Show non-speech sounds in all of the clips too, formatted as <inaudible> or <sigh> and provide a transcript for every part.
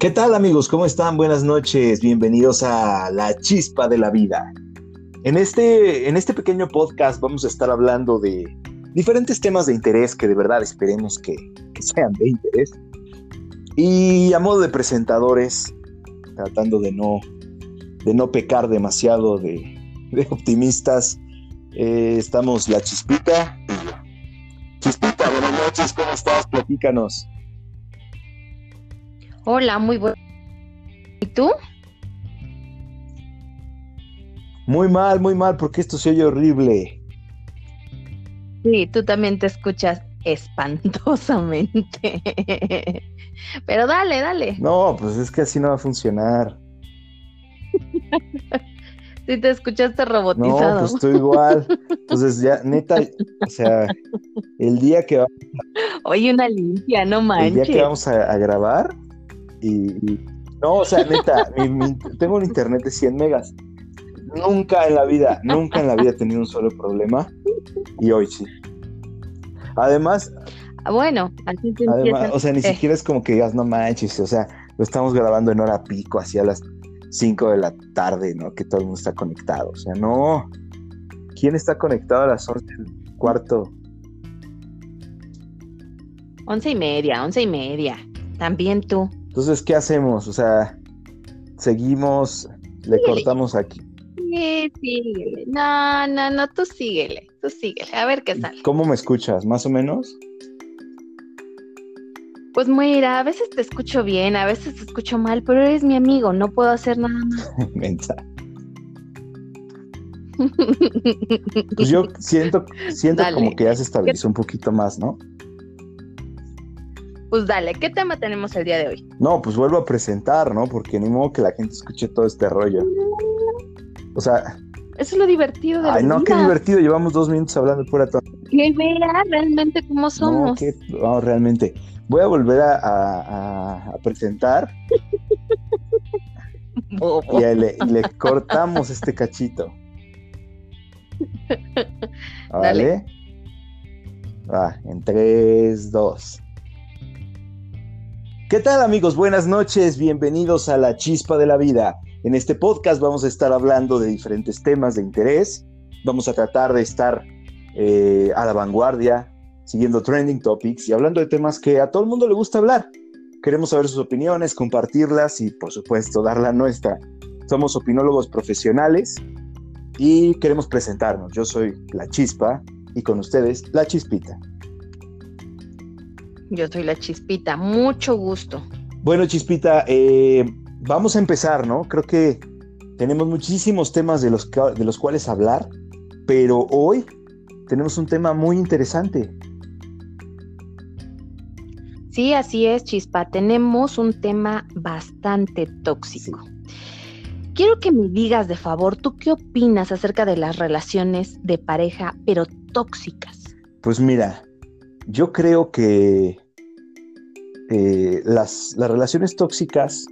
¿Qué tal amigos? ¿Cómo están? Buenas noches. Bienvenidos a La Chispa de la Vida. En este, en este pequeño podcast vamos a estar hablando de diferentes temas de interés que de verdad esperemos que, sean de interés. Y a modo de presentadores, tratando de no, de no pecar demasiado de, optimistas, eh, estamos La Chispita Chispita, buenas noches, ¿cómo estás? Platícanos. Hola, muy bueno. ¿Y tú? Muy mal, muy mal, porque esto se oye horrible. Sí, tú también te escuchas espantosamente. <laughs> Pero dale, dale. No, pues es que así no va a funcionar. <laughs> Sí, te escuchaste robotizado. No, pues estoy igual. Entonces ya, neta, o sea, el día que vamos <laughs> Oye, una limpia, no manches. El día que vamos a grabar, y, no, o sea, neta, <laughs> tengo un internet de 100 megas. Nunca en la vida, nunca en la vida he tenido un solo problema y hoy sí. Además, ah, bueno, así te o sea, ni siquiera es como que digas, no manches, o sea, lo estamos grabando en hora pico, así a las 5 de la tarde, ¿no? Que todo el mundo está conectado. O sea, no. ¿Quién está conectado a las 11 del cuarto? Once y media, once y media. También tú. Entonces, ¿qué hacemos? O sea, seguimos, le cortamos aquí. Sí, síguele. No, no, no, tú síguele, tú síguele, a ver qué sale. ¿Cómo me escuchas? ¿Más o menos? Pues mira, a veces te escucho bien, a veces te escucho mal, pero eres mi amigo, no puedo hacer nada más. <laughs> Mensa. <laughs> pues yo siento, siento como que ya se estabilizó un poquito más, ¿no? Pues dale, ¿qué tema tenemos el día de hoy? No, pues vuelvo a presentar, ¿no? Porque ni modo que la gente escuche todo este rollo. O sea. Eso es lo divertido de Ay, no, qué divertido. Llevamos dos minutos hablando de pura Que vea realmente cómo somos. No, no, realmente. Voy a volver a, presentar. <laughs> y, le, le, cortamos este cachito. <laughs> ¿Vale? Va, en tres, dos. ¿Qué tal amigos? Buenas noches, bienvenidos a La Chispa de la Vida. En este podcast vamos a estar hablando de diferentes temas de interés, vamos a tratar de estar eh, a la vanguardia, siguiendo trending topics y hablando de temas que a todo el mundo le gusta hablar. Queremos saber sus opiniones, compartirlas y por supuesto dar la nuestra. Somos opinólogos profesionales y queremos presentarnos. Yo soy La Chispa y con ustedes La Chispita. Yo soy la Chispita, mucho gusto. Bueno, Chispita, eh, vamos a empezar, ¿no? Creo que tenemos muchísimos temas de los, de los cuales hablar, pero hoy tenemos un tema muy interesante. Sí, así es, Chispa. Tenemos un tema bastante tóxico. Quiero que me digas de favor, ¿tú qué opinas acerca de las relaciones de pareja, pero tóxicas? Pues mira, yo creo que eh, las, las relaciones tóxicas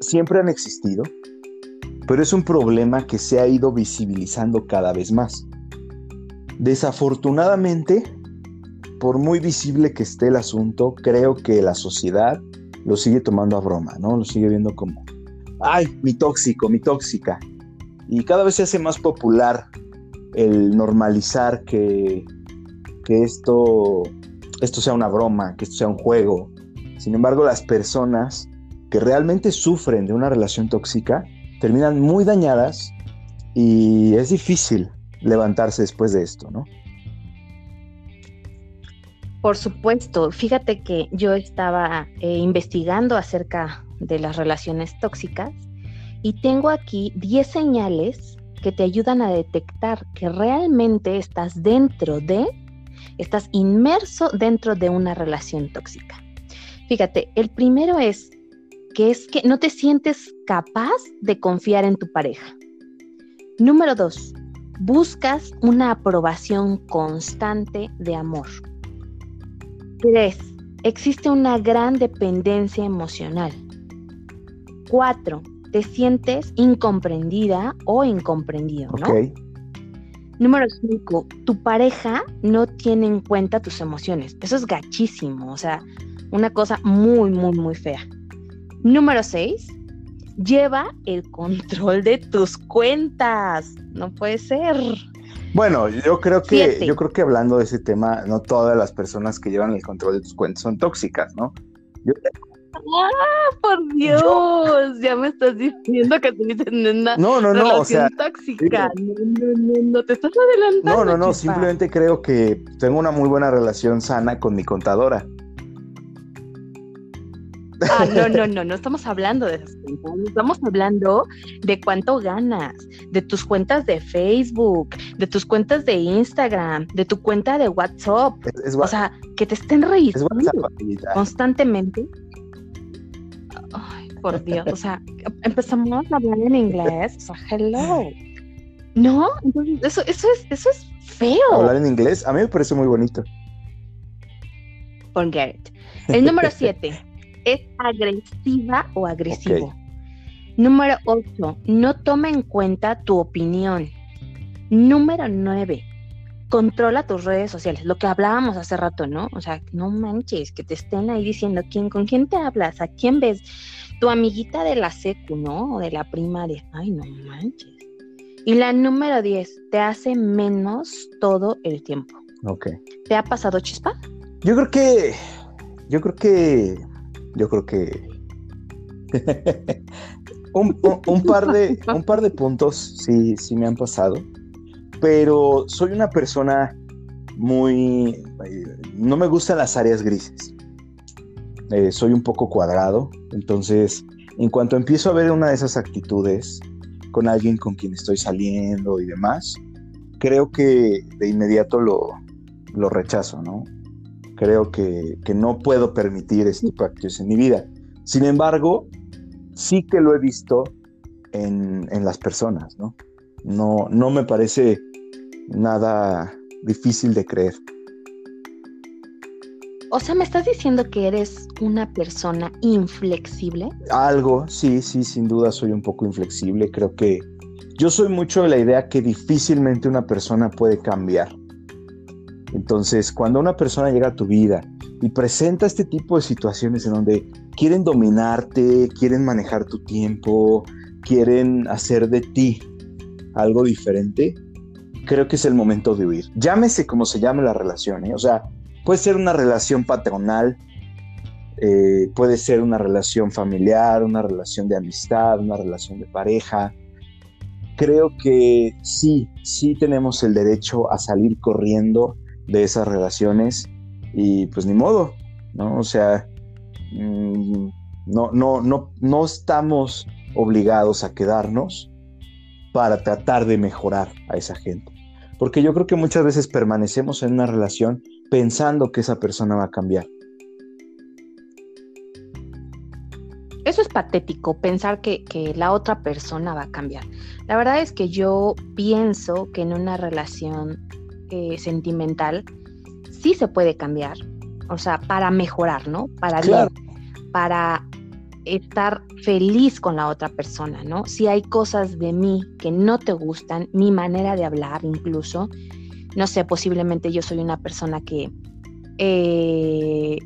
siempre han existido, pero es un problema que se ha ido visibilizando cada vez más. Desafortunadamente, por muy visible que esté el asunto, creo que la sociedad lo sigue tomando a broma, ¿no? Lo sigue viendo como, ay, mi tóxico, mi tóxica. Y cada vez se hace más popular el normalizar que que esto, esto sea una broma, que esto sea un juego. Sin embargo, las personas que realmente sufren de una relación tóxica terminan muy dañadas y es difícil levantarse después de esto, ¿no? Por supuesto, fíjate que yo estaba eh, investigando acerca de las relaciones tóxicas y tengo aquí 10 señales que te ayudan a detectar que realmente estás dentro de estás inmerso dentro de una relación tóxica. Fíjate, el primero es que es que no te sientes capaz de confiar en tu pareja. Número dos, buscas una aprobación constante de amor. Tres, existe una gran dependencia emocional. Cuatro, te sientes incomprendida o incomprendido, ¿no? Número 5, tu pareja no tiene en cuenta tus emociones. Eso es gachísimo, o sea, una cosa muy, muy, muy fea. Número 6. Lleva el control de tus cuentas. No puede ser. Bueno, yo creo que yo creo que hablando de ese tema, no todas las personas que llevan el control de tus cuentas son tóxicas, ¿no? ¡Ah, por Dios! ya me estás diciendo que en una no, no, no, o sea, tóxica. No, no, no, no, te estás adelantando. No, no, no, simplemente creo que tengo una muy buena relación sana con mi contadora. Ah, <laughs> no, no, no, no estamos hablando de esas cuentas, estamos hablando de cuánto ganas, de tus cuentas de Facebook, de tus cuentas de Instagram, de tu cuenta de WhatsApp. o sea, que te estén revisando constantemente. Ay, por <laughs> Dios, o sea, empezamos a hablar en inglés, o sea, hello. No, entonces eso, eso es, eso es feo. Hablar en inglés, a mí me parece muy bonito. Forget. El número siete <laughs> es agresiva o agresivo. Número 8, no toma en cuenta tu opinión. Número 9, controla tus redes sociales, lo que hablábamos hace rato, ¿no? O sea, no manches, que te estén ahí diciendo quién, con quién te hablas, a quién ves, tu amiguita de la secu, ¿no? O de la primaria. Ay, no manches. Y la número 10, te hace menos todo el tiempo. Ok. ¿Te ha pasado chispa? Yo creo que, yo creo que yo creo que <laughs> un, par de, <laughs> un par de puntos sí, sí me han pasado, pero soy una persona muy... No me gustan las áreas grises. Eh, soy un poco cuadrado, entonces en cuanto empiezo a ver una de esas actitudes con alguien con quien estoy saliendo y demás, creo que de inmediato lo, lo rechazo, ¿no? Creo que, no puedo permitir este actitudes en mi vida. Sin embargo, sí que lo he visto en, las personas, ¿no? ¿no? No me parece nada difícil de creer. O sea, ¿me estás diciendo que eres una persona inflexible? Algo, sí, sí, sin duda soy un poco inflexible. Creo que yo soy mucho de la idea que difícilmente una persona puede cambiar. Entonces, cuando una persona llega a tu vida y presenta este tipo de situaciones en donde quieren dominarte, quieren manejar tu tiempo, quieren hacer de ti algo diferente, creo que es el momento de huir. Llámese como se llame la relación, ¿eh? o sea, puede ser una relación patronal, eh, puede ser una relación familiar, una relación de amistad, una relación de pareja. Creo que sí, sí tenemos el derecho a salir corriendo de esas relaciones y pues ni modo, ¿no? O sea, mm, no, no, no, no estamos obligados a quedarnos para tratar de mejorar a esa gente. Porque yo creo que muchas veces permanecemos en una relación pensando que esa persona va a cambiar. Eso es patético, pensar que, que, la otra persona va a cambiar. La verdad es que yo pienso que en una relación eh, sentimental, sí se puede cambiar, o sea, para mejorar, ¿no? Para para estar feliz con la otra persona, ¿no? Si hay cosas de mí que no te gustan, mi manera de hablar incluso, no sé, posiblemente yo soy una persona que eh,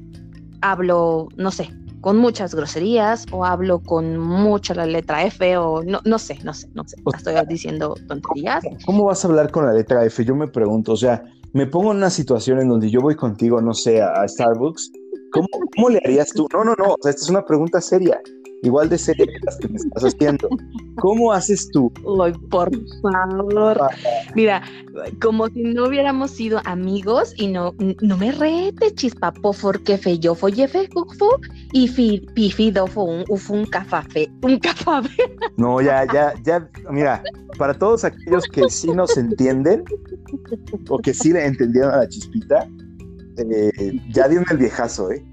hablo, no sé, con muchas groserías o hablo con mucha la letra F o no, no sé, no sé, no sé. Estoy diciendo tonterías. ¿Cómo vas a hablar con la letra F? Yo me pregunto, o sea, me pongo en una situación en donde yo voy contigo, no sé, a Starbucks. ¿Cómo, cómo le harías tú? No, no, no, o sea, esta es una pregunta seria igual de seria que las que me estás haciendo. ¿Cómo haces tú? Ay, por favor. Mira, como si no hubiéramos sido amigos y no, no me rete, chispa, porque fe yo fue jefe y fi, pifido fue un, un café, un café. No, ya, ya, ya, mira, para todos aquellos que sí nos entienden o que sí le entendieron a la chispita, eh, ya dieron el viejazo, ¿eh?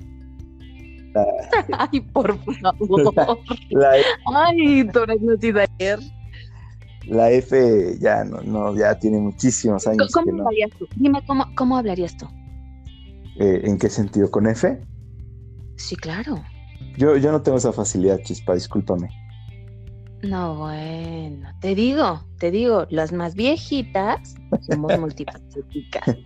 <laughs> Ay, por favor. <laughs> La, Ay, tú ayer. La F ya no, no, ya tiene muchísimos años. ¿Cómo hablarías tú? Dime, ¿cómo, cómo hablarías tú? Eh, ¿En qué sentido? ¿Con F? Sí, claro. Yo, yo no tengo esa facilidad, Chispa, discúlpame. No, bueno, te digo, te digo, las más viejitas somos <laughs> multifacéticas.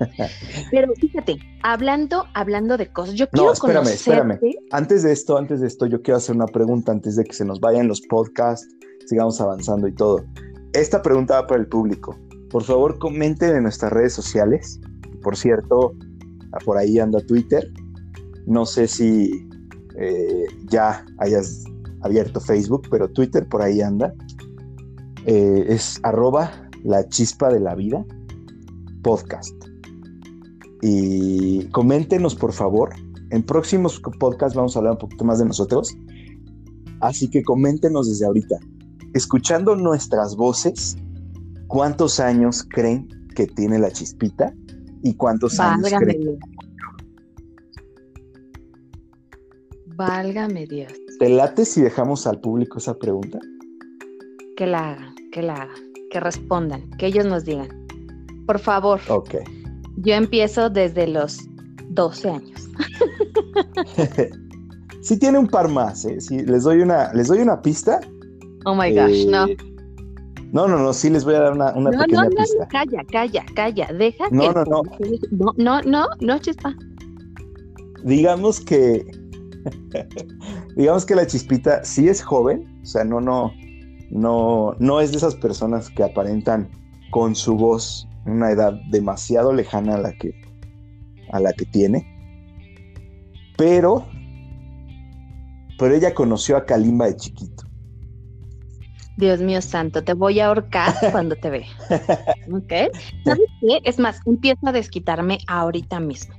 Pero fíjate, hablando, hablando de cosas, yo quiero No, espérame, conocerte. espérame. Antes de esto, antes de esto, yo quiero hacer una pregunta antes de que se nos vayan los podcasts, sigamos avanzando y todo. Esta pregunta va para el público. Por favor, comenten en nuestras redes sociales. Por cierto, por ahí anda Twitter. No sé si eh, ya hayas abierto Facebook, pero Twitter por ahí anda. Eh, es arroba la chispa de la vida podcast. Y coméntenos, por favor. En próximos podcasts vamos a hablar un poquito más de nosotros. Así que coméntenos desde ahorita. Escuchando nuestras voces, ¿cuántos años creen que tiene la chispita? ¿Y cuántos años creen? Válgame Dios. ¿Te late si dejamos al público esa pregunta? Que la hagan, que la hagan, que respondan, que ellos nos digan. Por favor, Ok. yo empiezo desde los 12 años. <laughs> sí tiene un par más, ¿eh? Sí, les doy una, les doy una pista. Oh my gosh, Eh, no. No, no, no, sí les voy a dar una, una No, pequeña no, no, pista. no, calla, calla, calla. Deja No, que no, no. no, no, no, no, chispa. digamos que <laughs> digamos que la chispita sí es joven, o sea, no, no, no, no es de esas personas que aparentan con su voz una edad demasiado lejana a la que, a la que tiene. Pero, pero ella conoció a Kalimba de chiquito. Dios mío santo, te voy a ahorcar <laughs> cuando te vea. ¿Ok? ¿Sabes qué? Es más, empiezo a desquitarme ahorita mismo.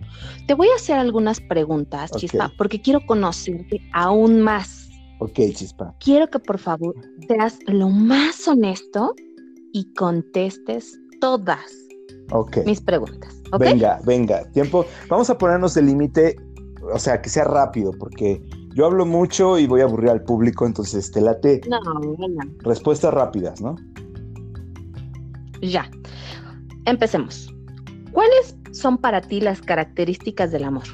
Te voy a hacer algunas preguntas. Chispa, porque quiero conocerte aún más. Ok, chispa. Quiero que por favor seas lo más honesto y contestes todas mis preguntas. Venga, venga. Tiempo. Vamos a ponernos el límite, o sea, que sea rápido, porque yo hablo mucho y voy a aburrir al público, entonces te late No, venga. respuestas rápidas, ¿no? Ya. Empecemos. ¿Cuáles son para ti las características del amor?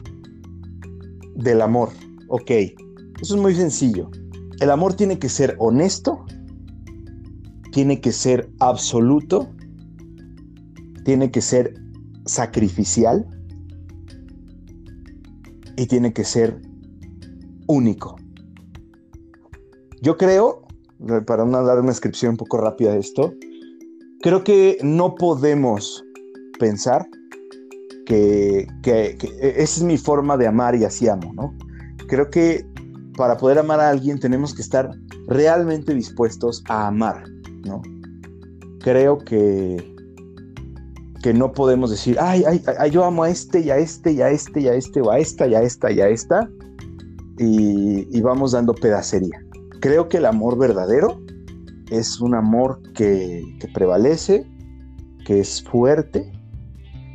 Del amor. Ok. Eso es muy sencillo. El amor tiene que ser honesto, tiene que ser absoluto, tiene que ser sacrificial y tiene que ser único. Yo creo, para una, dar una descripción un poco rápida de esto, creo que no podemos pensar que, que esa es mi forma de amar y así amo, ¿no? Creo que para poder amar a alguien tenemos que estar realmente dispuestos a amar, ¿no? Creo que, que no podemos decir, ay, ay, ay, yo amo a este y a este y a este y a este o a esta y a esta y a esta y, vamos dando pedacería. Creo que el amor verdadero es un amor que, prevalece, que es fuerte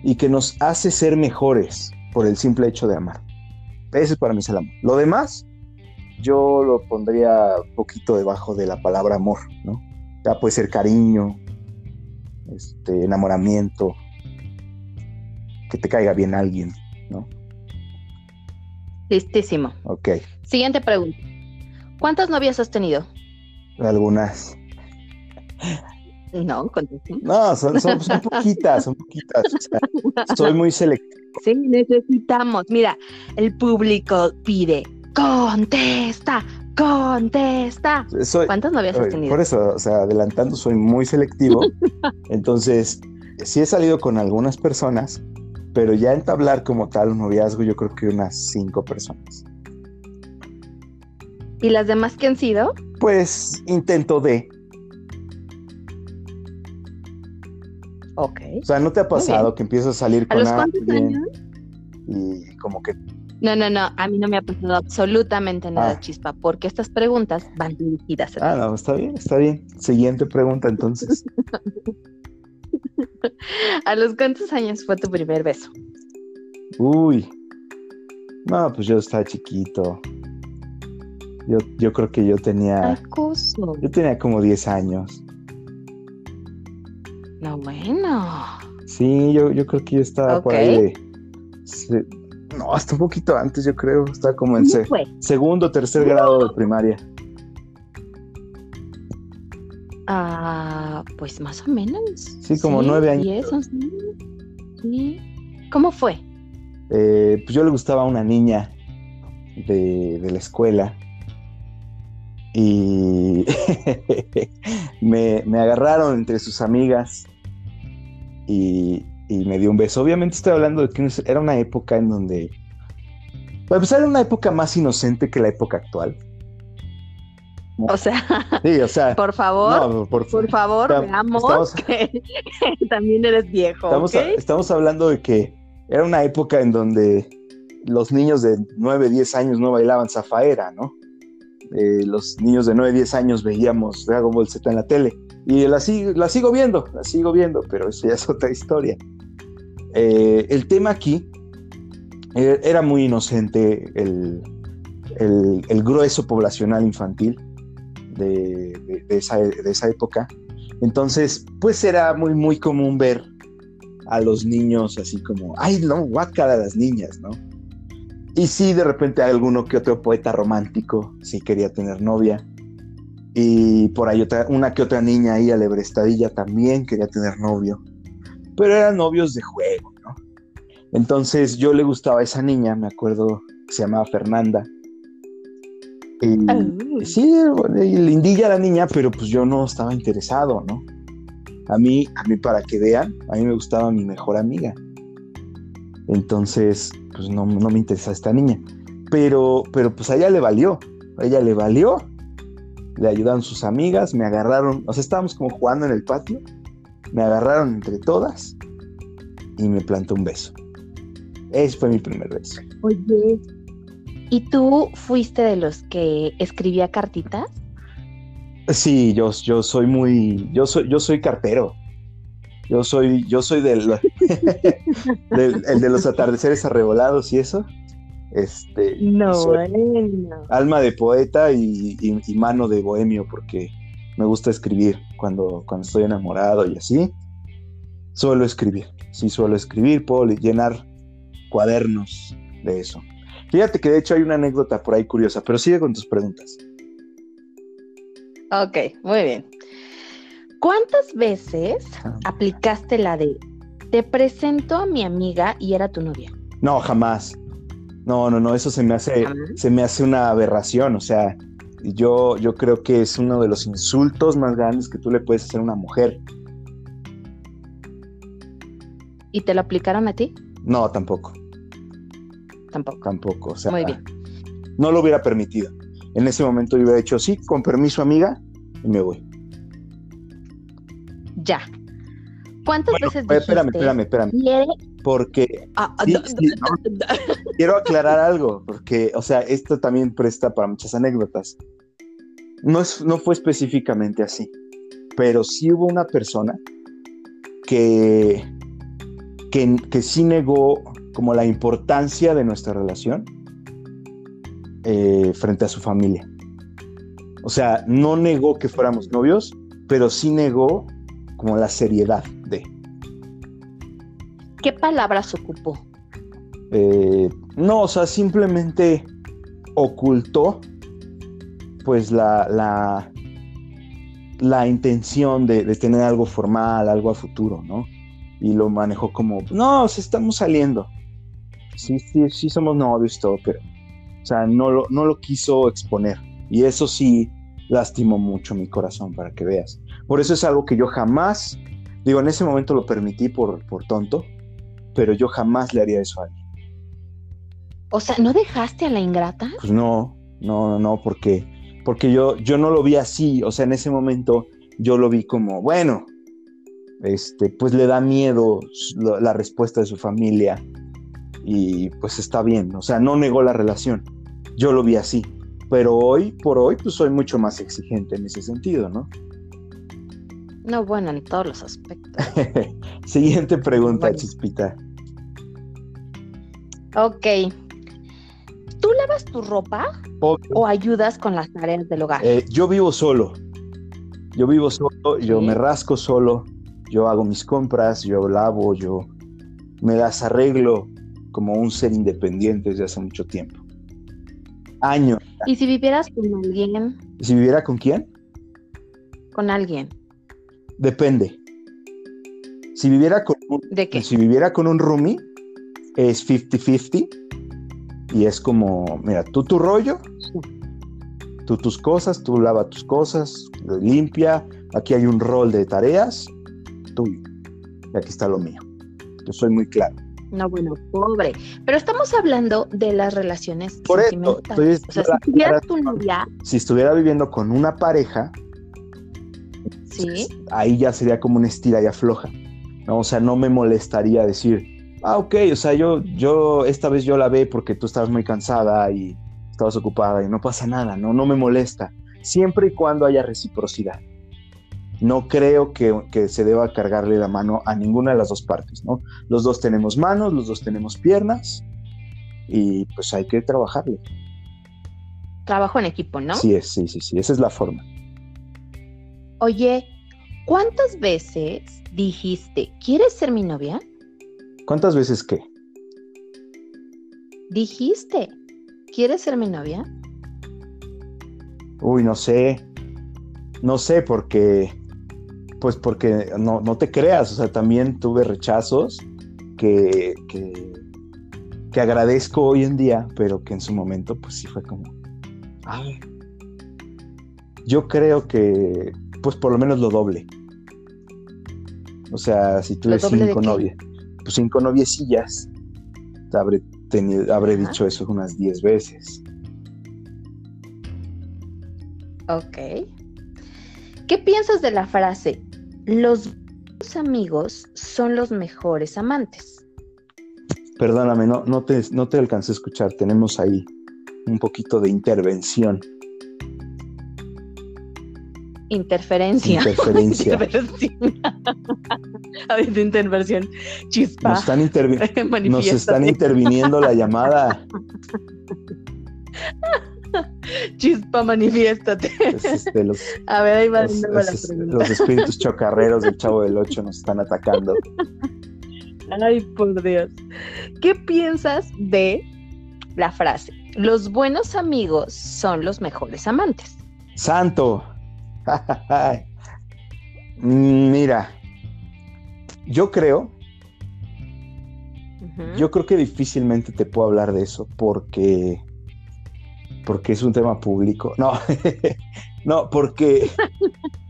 y que nos hace ser mejores por el simple hecho de amar. Ese para mí es el amor. Lo demás, yo lo pondría poquito debajo de la palabra amor, ¿no? Ya puede ser cariño, este, enamoramiento, que te caiga bien alguien. Listísimo. Ok, Siguiente pregunta. ¿Cuántas novias has tenido? algunas. No, contesta. No, son, son, son poquitas, son poquitas. o sea, soy muy selectivo. Sí, necesitamos. Mira, el público pide, contesta, contesta. Soy, ¿Cuántas novias has tenido? Por eso, o sea, adelantando, soy muy selectivo. <laughs> Entonces, sí he salido con algunas personas, pero ya entablar como tal un noviazgo, yo creo que unas cinco personas. ¿Y las demás que han sido? Pues intento de. Ok. O sea, ¿no te ha pasado que empiezas a salir ¿A con los alguien años? y como que No, no, no. A mí no me ha pasado absolutamente nada, Ah. chispa, porque estas preguntas van dirigidas a Ah, ti. no, está bien, está bien. Siguiente pregunta entonces. <laughs> <laughs> ¿A los cuántos años fue tu primer beso? Uy. No, pues yo estaba chiquito. Yo, yo creo que yo tenía, yo tenía como 10 años. No, bueno. Sí, yo, yo creo que yo estaba por ahí de. se- no, hasta un poquito antes, yo creo. Estaba como en ¿Cómo se- segundo o tercer grado de primaria. Ah, pues más o menos. Sí, como nueve años. diez, once años. Sí. ¿Cómo fue? Eh, pues yo le gustaba a una niña de, de la escuela y <laughs> me, me agarraron entre sus amigas y, y me dio un beso. Obviamente estoy hablando de que era una época en donde, pues era una época más inocente que la época actual. O sea, <laughs> Sí, o sea, por favor, no, por, por favor, veamos estamos- que <laughs> también eres viejo, estamos, hablando de que era una época en donde los niños de 9, 10 años no bailaban zafaera, ¿no? Eh, los niños de 9, 10 años veíamos Dragon Ball Z en la tele. Y la, sig- la sigo viendo, la sigo viendo, pero eso ya es otra historia. Eh, el tema aquí eh, era muy inocente el, el- el grueso poblacional infantil de, esa, de esa época. Entonces, pues era muy, muy común ver a los niños así como, ay, no, guácala a las niñas, ¿no? Y sí, de repente alguno que otro poeta romántico sí quería tener novia. Y por ahí otra, una que otra niña ahí alebrestadilla también quería tener novio. Pero eran novios de juego, ¿no? Entonces yo le gustaba a esa niña, me acuerdo que se llamaba Fernanda. Y, Ah. Sí, y lindilla la niña, pero pues yo no estaba interesado, ¿no? A mí, a mí para que vean, a mí me gustaba mi mejor amiga. Entonces, pues no, no me interesa esta niña. Pero, pero pues a ella le valió. A ella le valió. Le ayudaron sus amigas, me agarraron. O sea, estábamos como jugando en el patio. Me agarraron entre todas y me plantó un beso. Ese fue mi primer beso. Oye, ¿y tú fuiste de los que escribía cartitas? Sí, yo, yo soy muy, yo soy, yo soy cartero. Yo soy, yo soy del, <laughs> del- el de los atardeceres arrebolados y eso. Este, No, soy bueno. alma de poeta y, y- y mano de bohemio porque me gusta escribir cuando, cuando estoy enamorado y así. Suelo escribir, sí suelo escribir, puedo le- llenar cuadernos de eso. Fíjate que de hecho hay una anécdota por ahí curiosa, pero sigue con tus preguntas. Ok, muy bien. ¿Cuántas veces aplicaste la de te presento a mi amiga y era tu novia? No, jamás. No, no, no, eso se me hace, ¿Jamás? se me hace una aberración. O sea, yo, yo creo que es uno de los insultos más grandes que tú le puedes hacer a una mujer. ¿Y te lo aplicaron a ti? No, tampoco, Tampoco. tampoco. O sea, Muy bien. no lo hubiera permitido. En ese momento yo hubiera dicho, sí, con permiso, amiga, y me voy. Ya. ¿Cuántas Bueno, veces espérame, dijiste? espérame, espérame. Porque Ah, Sí, sí, <laughs> quiero aclarar algo, porque, o sea, esto también presta para muchas anécdotas. No, es, no fue específicamente así, pero sí hubo una persona que, que, que sí negó como la importancia de nuestra relación eh, frente a su familia. O sea, no negó que fuéramos novios, pero sí negó como la seriedad de... ¿Qué palabras ocupó? Eh, no, o sea, simplemente ocultó pues la, la, la intención de, de tener algo formal, algo a futuro, ¿no? Y lo manejó como, no, o sea, estamos saliendo. Sí, sí, sí somos novios y todo, pero, o sea, no lo, no lo quiso exponer. Y eso sí lastimó mucho mi corazón, para que veas. Por eso es algo que yo jamás, digo, en ese momento lo permití por, por tonto, pero yo jamás le haría eso a alguien. O sea, ¿no dejaste a la ingrata? Pues no, no, no, no, porque, porque yo, yo no lo vi así, o sea, en ese momento yo lo vi como, bueno, este, pues le da miedo la, la respuesta de su familia y pues está bien, o sea, no negó la relación, yo lo vi así, pero hoy por hoy pues soy mucho más exigente en ese sentido, ¿no? No, bueno, en todos los aspectos. <laughs> Siguiente pregunta, Bueno. Chispita. Ok. ¿Tú lavas tu ropa Obvio. o ayudas con las tareas del hogar? Eh, yo vivo solo. Yo vivo solo, yo me rasco solo, yo hago mis compras, yo lavo, yo me las arreglo como un ser independiente desde hace mucho tiempo. Años. Y si vivieras con alguien, ¿Si viviera con quién? con alguien, Depende. Si viviera con un, ¿De qué? si viviera con un roomie, es 50-50. Y es como, mira, tú tu rollo, tú tus cosas, tú lava tus cosas, limpia. Aquí hay un rol de tareas, tú. Y aquí está lo mío. Yo soy muy claro. No, bueno, pobre. Pero estamos hablando de las relaciones Por eso, sentimentales. estoy- o sea, si tuvieras tu novia, Si estuviera viviendo con una pareja, sí, ahí ya sería como una estira y afloja. ¿no? O sea, no me molestaría decir, ah, ok, o sea, yo, yo, esta vez yo la ve porque tú estabas muy cansada y estabas ocupada y no pasa nada, ¿no? No me molesta. Siempre y cuando haya reciprocidad. No creo que, que se deba cargarle la mano a ninguna de las dos partes, ¿no? Los dos tenemos manos, los dos tenemos piernas y pues hay que trabajarle. trabajo en equipo, ¿no? Sí, es, sí, sí, sí, esa es la forma. Oye, ¿cuántas veces dijiste, ¿quieres ser mi novia? ¿Cuántas veces qué? Dijiste, ¿quieres ser mi novia? Uy, no sé. No sé, porque. Pues porque no, no te creas. O sea, también tuve rechazos que, que, que agradezco hoy en día, pero que en su momento, pues sí fue como. Ay. Yo creo que, pues por lo menos lo doble. O sea, si tuve ¿Lo doble de cinco novias, pues cinco noviecillas, habré, tenido, habré Ajá. dicho eso unas 10 veces. Ok. ¿Qué piensas de la frase, los amigos son los mejores amantes? Perdóname, no, no, te, no te alcancé a escuchar. Tenemos ahí un poquito de intervención. Interferencia. Interferencia. <laughs> Intervención. A ver, de intervención. Chispa. Nos están, intervi- <laughs> nos están interviniendo la llamada. <laughs> <laughs> Chispa, manifiéstate. Es, este, los, <laughs> A ver, ahí va de la pregunta. los espíritus <laughs> chocarreros del Chavo del Ocho nos están atacando. Ay, por Dios. ¿Qué piensas de la frase? Los buenos amigos son los mejores amantes. ¡Santo! Mm, Mira, yo creo, yo creo que difícilmente te puedo hablar de eso porque, porque es un tema público. No, <laughs> no, porque,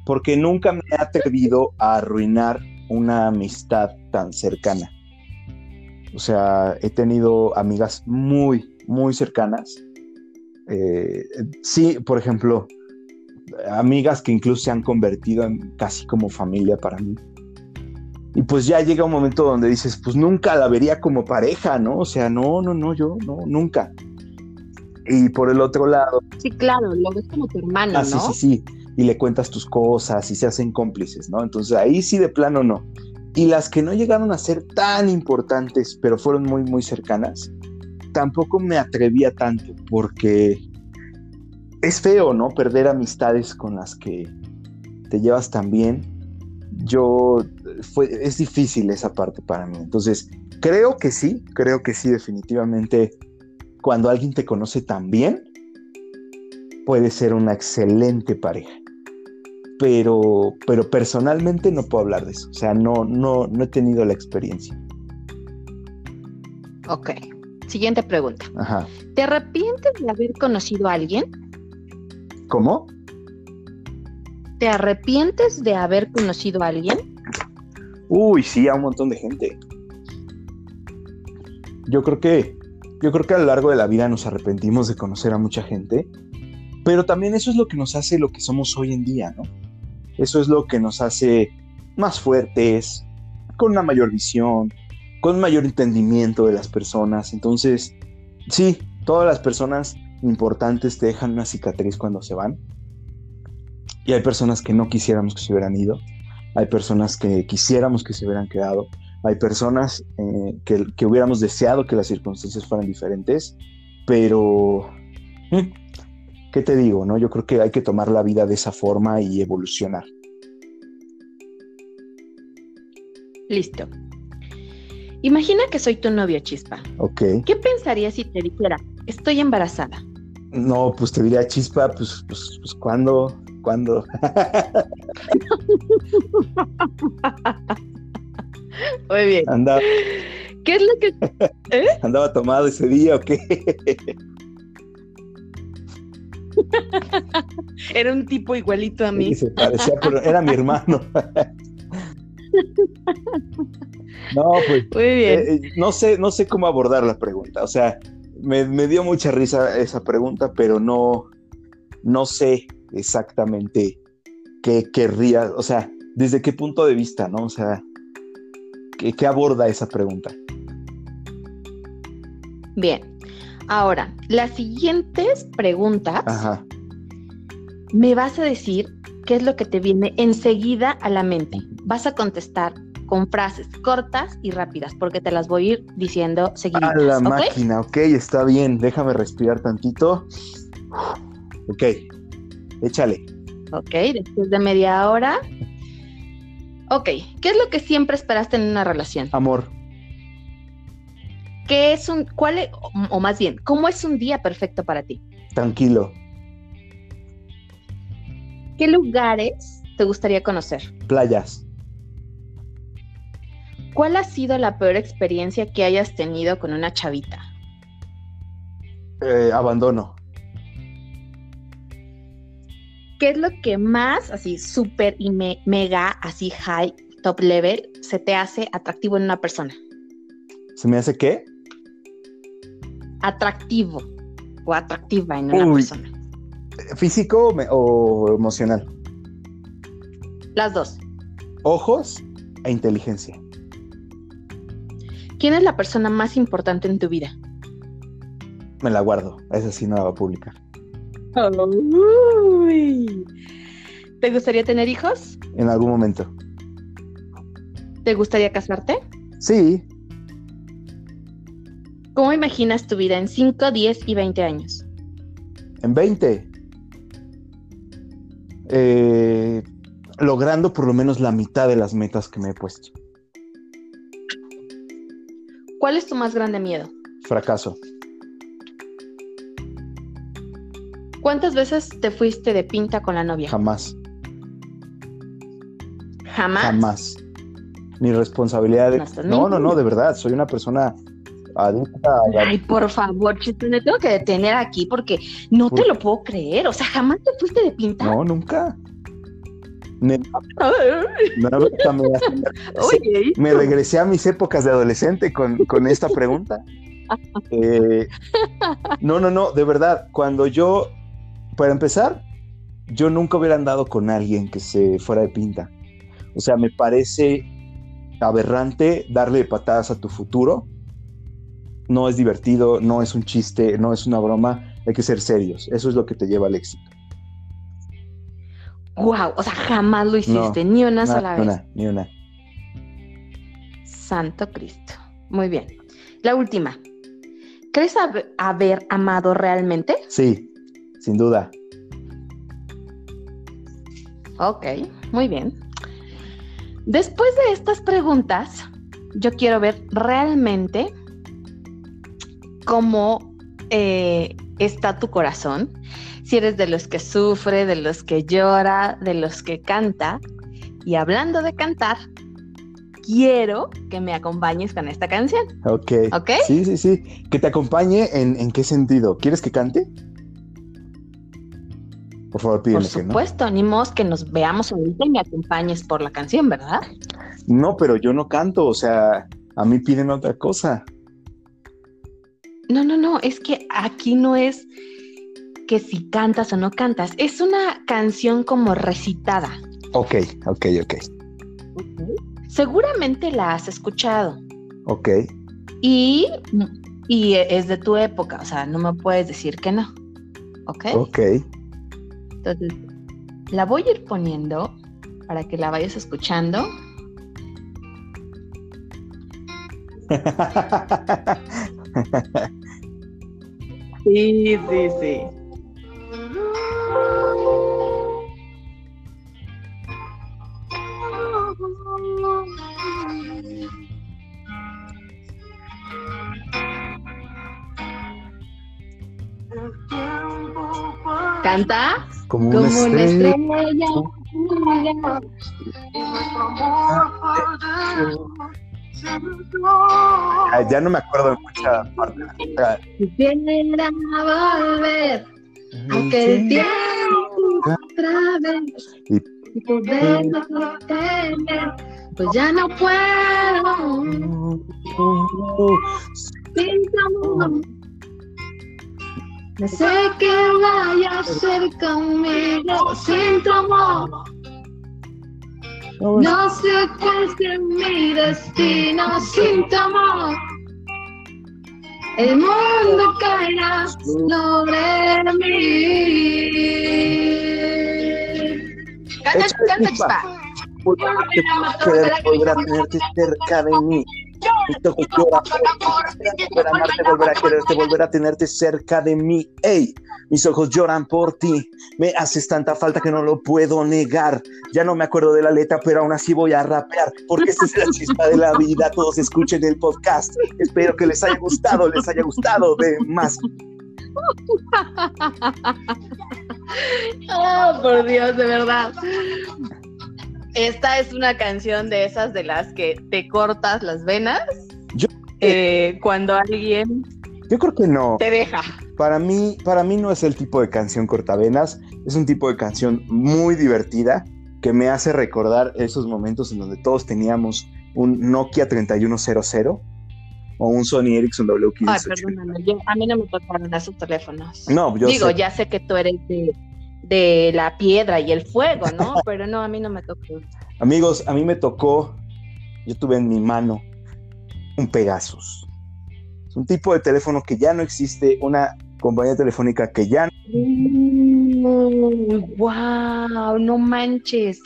porque nunca me he atrevido a arruinar una amistad tan cercana. O sea, he tenido amigas muy, muy cercanas. Eh, sí, por ejemplo, amigas que incluso se han convertido en casi como familia para mí. Y pues ya llega un momento donde dices, pues nunca la vería como pareja, ¿no? O sea, no, no, no, yo, no, nunca. Y por el otro lado, Sí, claro, lo ves como tu hermano, ah, ¿no? sí, sí, sí, y le cuentas tus cosas y se hacen cómplices, ¿no? Entonces ahí sí de plano no. Y las que no llegaron a ser tan importantes, pero fueron muy, muy cercanas, tampoco me atrevía tanto porque es feo, ¿no? Perder amistades con las que te llevas tan bien. Yo, fue, es difícil esa parte para mí. Entonces, creo que sí, creo que sí, definitivamente, cuando alguien te conoce tan bien, puede ser una excelente pareja. Pero, pero personalmente no puedo hablar de eso. O sea, no, no, no he tenido la experiencia. Ok. Siguiente pregunta. Ajá. ¿Te arrepientes de haber conocido a alguien? ¿Cómo? ¿Te arrepientes de haber conocido a alguien? Uy, sí, a un montón de gente. Yo creo que, yo creo que a lo largo de la vida nos arrepentimos de conocer a mucha gente, pero también eso es lo que nos hace lo que somos hoy en día, ¿no? Eso es lo que nos hace más fuertes, con una mayor visión, con mayor entendimiento de las personas. Entonces, sí, todas las personas importantes te dejan una cicatriz cuando se van. Y hay personas que no quisiéramos que se hubieran ido. Hay personas que quisiéramos que se hubieran quedado. Hay personas eh, que, que hubiéramos deseado que las circunstancias fueran diferentes. Pero, mm, ¿qué te digo? No? Yo creo que hay que tomar la vida de esa forma y evolucionar. Listo. Imagina que soy tu novio, Chispa. Ok. ¿Qué pensarías si te dijera, estoy embarazada? No, pues te diría chispa, pues, pues, pues ¿cuándo? ¿Cuándo? <laughs> Muy bien. Andaba, ¿Qué es lo que <laughs> ¿Eh? andaba tomado ese día o qué? <laughs> era un tipo igualito a mí? Sí, se parecía, pero era mi hermano. <laughs> no, pues Muy bien. eh, eh, no sé, no sé cómo abordar la pregunta. O sea, me, me dio mucha risa esa pregunta, pero no, no sé exactamente qué querría, o sea, desde qué punto de vista, ¿no? O sea, ¿qué, qué aborda esa pregunta? Bien. Ahora, las siguientes preguntas Ajá. me vas a decir qué es lo que te viene enseguida a la mente. Vas a contestar con frases cortas y rápidas, porque te las voy a ir diciendo seguidas. A la máquina, ok, está bien. Déjame respirar tantito. Ok, échale. Ok, después de media hora. Ok, ¿qué es lo que siempre esperaste en una relación? Amor, ¿Qué es un, cuál es- o- más bien, cómo es un día perfecto para ti? tranquilo. ¿Qué lugares te gustaría conocer? Playas, ¿Cuál ha sido la peor experiencia que hayas tenido con una chavita? eh, abandono. ¿Qué es lo que más, así, súper y me- mega, así, high, top level, se te hace atractivo en una persona? ¿Se me hace qué? Atractivo o atractiva en una Uy. persona. ¿Físico o emocional? Las dos. Ojos e inteligencia. ¿Quién es la persona más importante en tu vida? Me la guardo. Esa sí no la voy a publicar. Uy. ¿Te gustaría tener hijos? En algún momento. ¿Te gustaría casarte? Sí, ¿Cómo imaginas tu vida en 5, 10 y 20 años? en 20. Eh, logrando por lo menos la mitad de las metas que me he puesto. ¿Cuál es tu más grande miedo? Fracaso. ¿Cuántas veces te fuiste de pinta con la novia? Jamás. ¿Jamás? Jamás. Mi responsabilidad. No de- No, no, no, de verdad. Soy una persona adicta la- Ay, por favor, Chito, me tengo que detener aquí porque no te lo puedo creer. O sea, jamás te fuiste de pinta. No, nunca. Me, Ay, nunca me, <laughs> Oye, me regresé a mis épocas de adolescente con, con esta pregunta. <laughs> Eh, no, no, no, de verdad, cuando yo, para empezar, yo nunca hubiera andado con alguien que se fuera de pinta. O sea, me parece aberrante darle patadas a tu futuro. No es divertido, no es un chiste, no es una broma. Hay que ser serios. Eso es lo que te lleva al éxito. wow, o sea, jamás lo hiciste, ni una Na- sola ni vez. una, ni una. Santo Cristo. Muy bien. La última. ¿Crees hab- haber amado realmente? Sí, sin duda. Ok, muy bien. Después de estas preguntas, yo quiero ver realmente cómo eh, está tu corazón. Si eres de los que sufre, de los que llora, de los que canta. Y hablando de cantar, quiero que me acompañes con esta canción, Ok. ¿ok? Sí, sí, sí. Que te acompañe en, en qué sentido. ¿Quieres que cante? Por favor, Por pídeme que no. supuesto, ni modo que nos veamos ahorita y me acompañes por la canción, ¿verdad? No, pero yo no canto, o sea, a mí piden otra cosa. No, no, no, es que aquí no es que si cantas o no cantas, es una canción como recitada. Ok, ok, ok. Seguramente la has escuchado Ok. y, y es de tu época, o sea, no me puedes decir que no. ¿Ok? Ok. Entonces, la voy a ir poniendo para que la vayas escuchando. <laughs> Sí, sí, sí. Canta Como, como una una estrella. Ah, ya no me acuerdo de mucha parte. Quisiera volver, aunque el tiempo otra vez y poderlo tener, pues ya no puedo. Sin tu amor. No sé qué vaya a hacer conmigo sin tu amor. No sé cuál es mi destino sin tu amor. El mundo caerá sobre mí. Canta, canta, chispa. A tenerte cerca de mí. Volver a amarte, volver a quererte, volver a tenerte cerca de mí. Ey, mis ojos lloran por ti. Me haces tanta falta que no lo puedo negar. Ya no me acuerdo de la letra, pero aún así voy a rapear. Porque esta es la chispa de la vida. Todos escuchen el podcast. Espero que les haya gustado, les haya gustado de más. <laughs> Oh, por Dios, de verdad. Esta es una canción de esas de las que te cortas las venas Yo, eh, cuando alguien yo creo que no. te deja. Para mí, para mí no es el tipo de canción cortavenas, es un tipo de canción muy divertida que me hace recordar esos momentos en donde todos teníamos un Nokia 3100 o un Sony Ericsson Ay, W1580. perdóname, yo- a mí no me tocaron esos teléfonos. No, yo Digo, sé. ya sé que tú eres de, de la piedra y el fuego, ¿no? <laughs> Pero no, a mí no me tocó. Amigos, a mí me tocó, yo tuve en mi mano un Pegasus. Es un tipo de teléfono que ya no existe, una compañía telefónica que ya wow, no manches.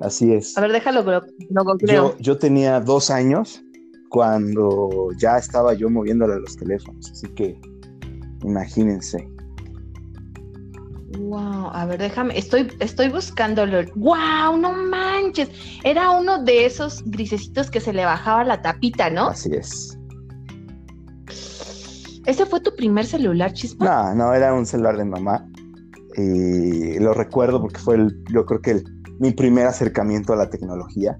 así es. A ver, déjalo, lo, lo googleo. Yo, yo tenía dos años cuando ya estaba yo moviéndole a los teléfonos, así que imagínense. Wow, a ver, déjame, estoy, estoy buscándolo. Wow, no manches. Era uno de esos grisecitos que se le bajaba la tapita, ¿no? Así es. ¿Ese fue tu primer celular, Chispa? No, no, era un celular de mamá. Y lo recuerdo porque fue, el, yo creo que el- mi primer acercamiento a la tecnología.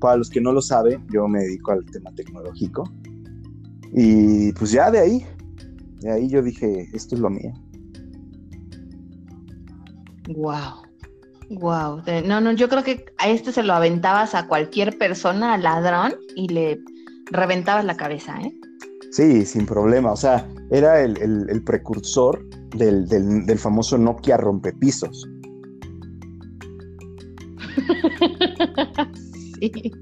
Para los que no lo saben, yo me dedico al tema tecnológico. Y pues ya de ahí, de ahí yo dije, esto es lo mío. Wow. Wow. No, no, yo creo que a este se lo aventabas a cualquier persona, al ladrón, y le reventabas la cabeza, ¿eh? Sí, sin problema. O sea, era el, el- el precursor del, del- del famoso Nokia rompepisos. <laughs> sí,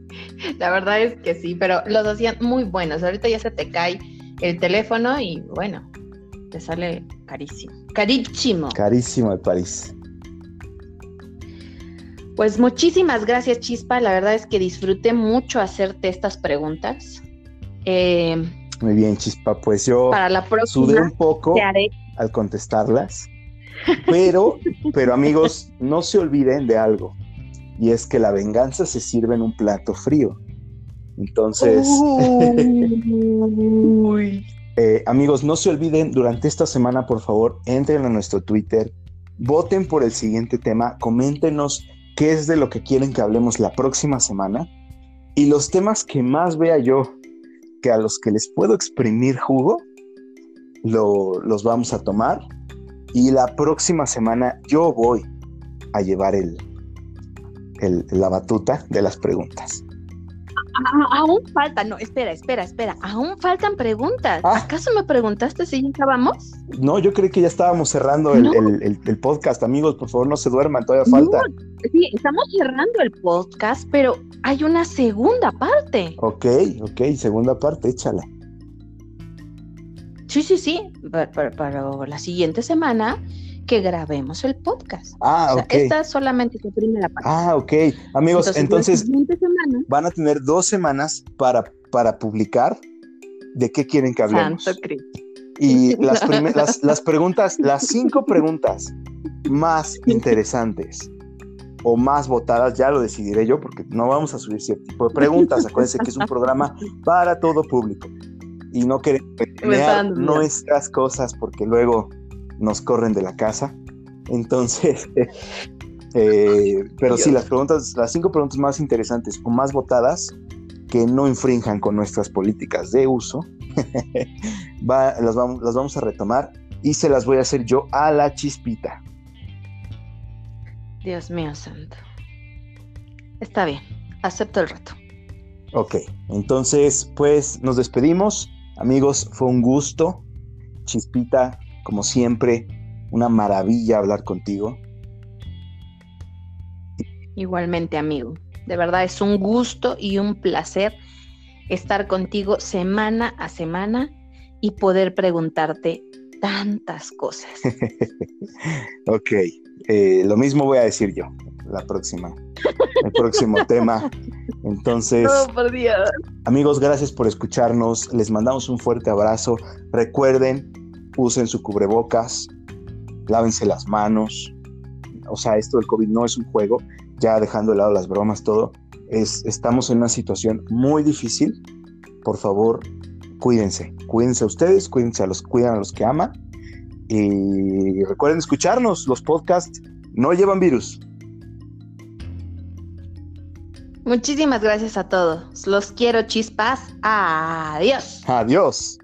la verdad es que sí, pero los hacían muy buenos. Ahorita ya se te cae el teléfono y bueno, te sale carísimo. Carísimo. Carísimo de París. Pues muchísimas gracias, Chispa. La verdad es que disfruté mucho hacerte estas preguntas. Eh, Muy bien, Chispa. Pues yo para la sudé próxima un poco al contestarlas. Pero, pero amigos, no se olviden de algo. Y es que la venganza se sirve en un plato frío. Entonces, <laughs> Uy. <laughs> eh, amigos, no se olviden, durante esta semana, por favor, entren a nuestro Twitter, voten por el siguiente tema, coméntenos qué es de lo que quieren que hablemos la próxima semana. Y los temas que más vea yo, que a los que les puedo exprimir jugo, lo- los vamos a tomar. Y la próxima semana yo voy a llevar el, el- la batuta de las preguntas. Ah, aún falta, no, espera, espera, espera. Aún faltan preguntas. Ah. ¿Acaso me preguntaste si ya acabamos? No, yo creí que ya estábamos cerrando el, No. el- el- el podcast, amigos. Por favor, no se duerman, todavía falta. Sí, estamos cerrando el podcast, pero hay una segunda parte. Ok, ok, segunda parte, échala. Sí, sí, sí, pa- pa- para, la siguiente semana que grabemos el podcast. Ah, O sea, ok. esta solamente es la primera parte. Ah, ok. Amigos, entonces siguiente semana, van a tener dos semanas para, para publicar de qué quieren que hablemos. Santo Cristo. Y <laughs> las, las, las preguntas, las cinco preguntas más interesantes o más votadas, ya lo decidiré yo, porque no vamos a subir cierto tipo de preguntas. Acuérdense que es un programa para todo público. Y no queremos pelear nuestras cosas porque luego nos corren de la casa. Entonces, <laughs> Eh, pero sí, las preguntas, las cinco preguntas más interesantes o más votadas que no infrinjan con nuestras políticas de uso, <laughs> las, vamos, las vamos a retomar y se las voy a hacer yo a la chispita. Dios mío santo. Está bien, acepto el reto. Ok, entonces pues nos despedimos. Amigos, fue un gusto. Chispita, como siempre, una maravilla hablar contigo. Igualmente, amigo. De verdad es un gusto y un placer estar contigo semana a semana y poder preguntarte tantas cosas. <laughs> ok, eh, lo mismo voy a decir yo la próxima, el próximo <laughs> tema. Entonces, amigos, gracias por escucharnos. Les mandamos un fuerte abrazo. Recuerden, usen su cubrebocas, lávense las manos. O sea, esto del COVID no es un juego, ya dejando de lado las bromas, todo. Es, estamos en una situación muy difícil. Por favor, cuídense. Cuídense a ustedes, cuídense a los, cuidan a los que aman. Y recuerden escucharnos. Los podcasts no llevan virus. Muchísimas gracias a todos. Los quiero chispas. Adiós. Adiós.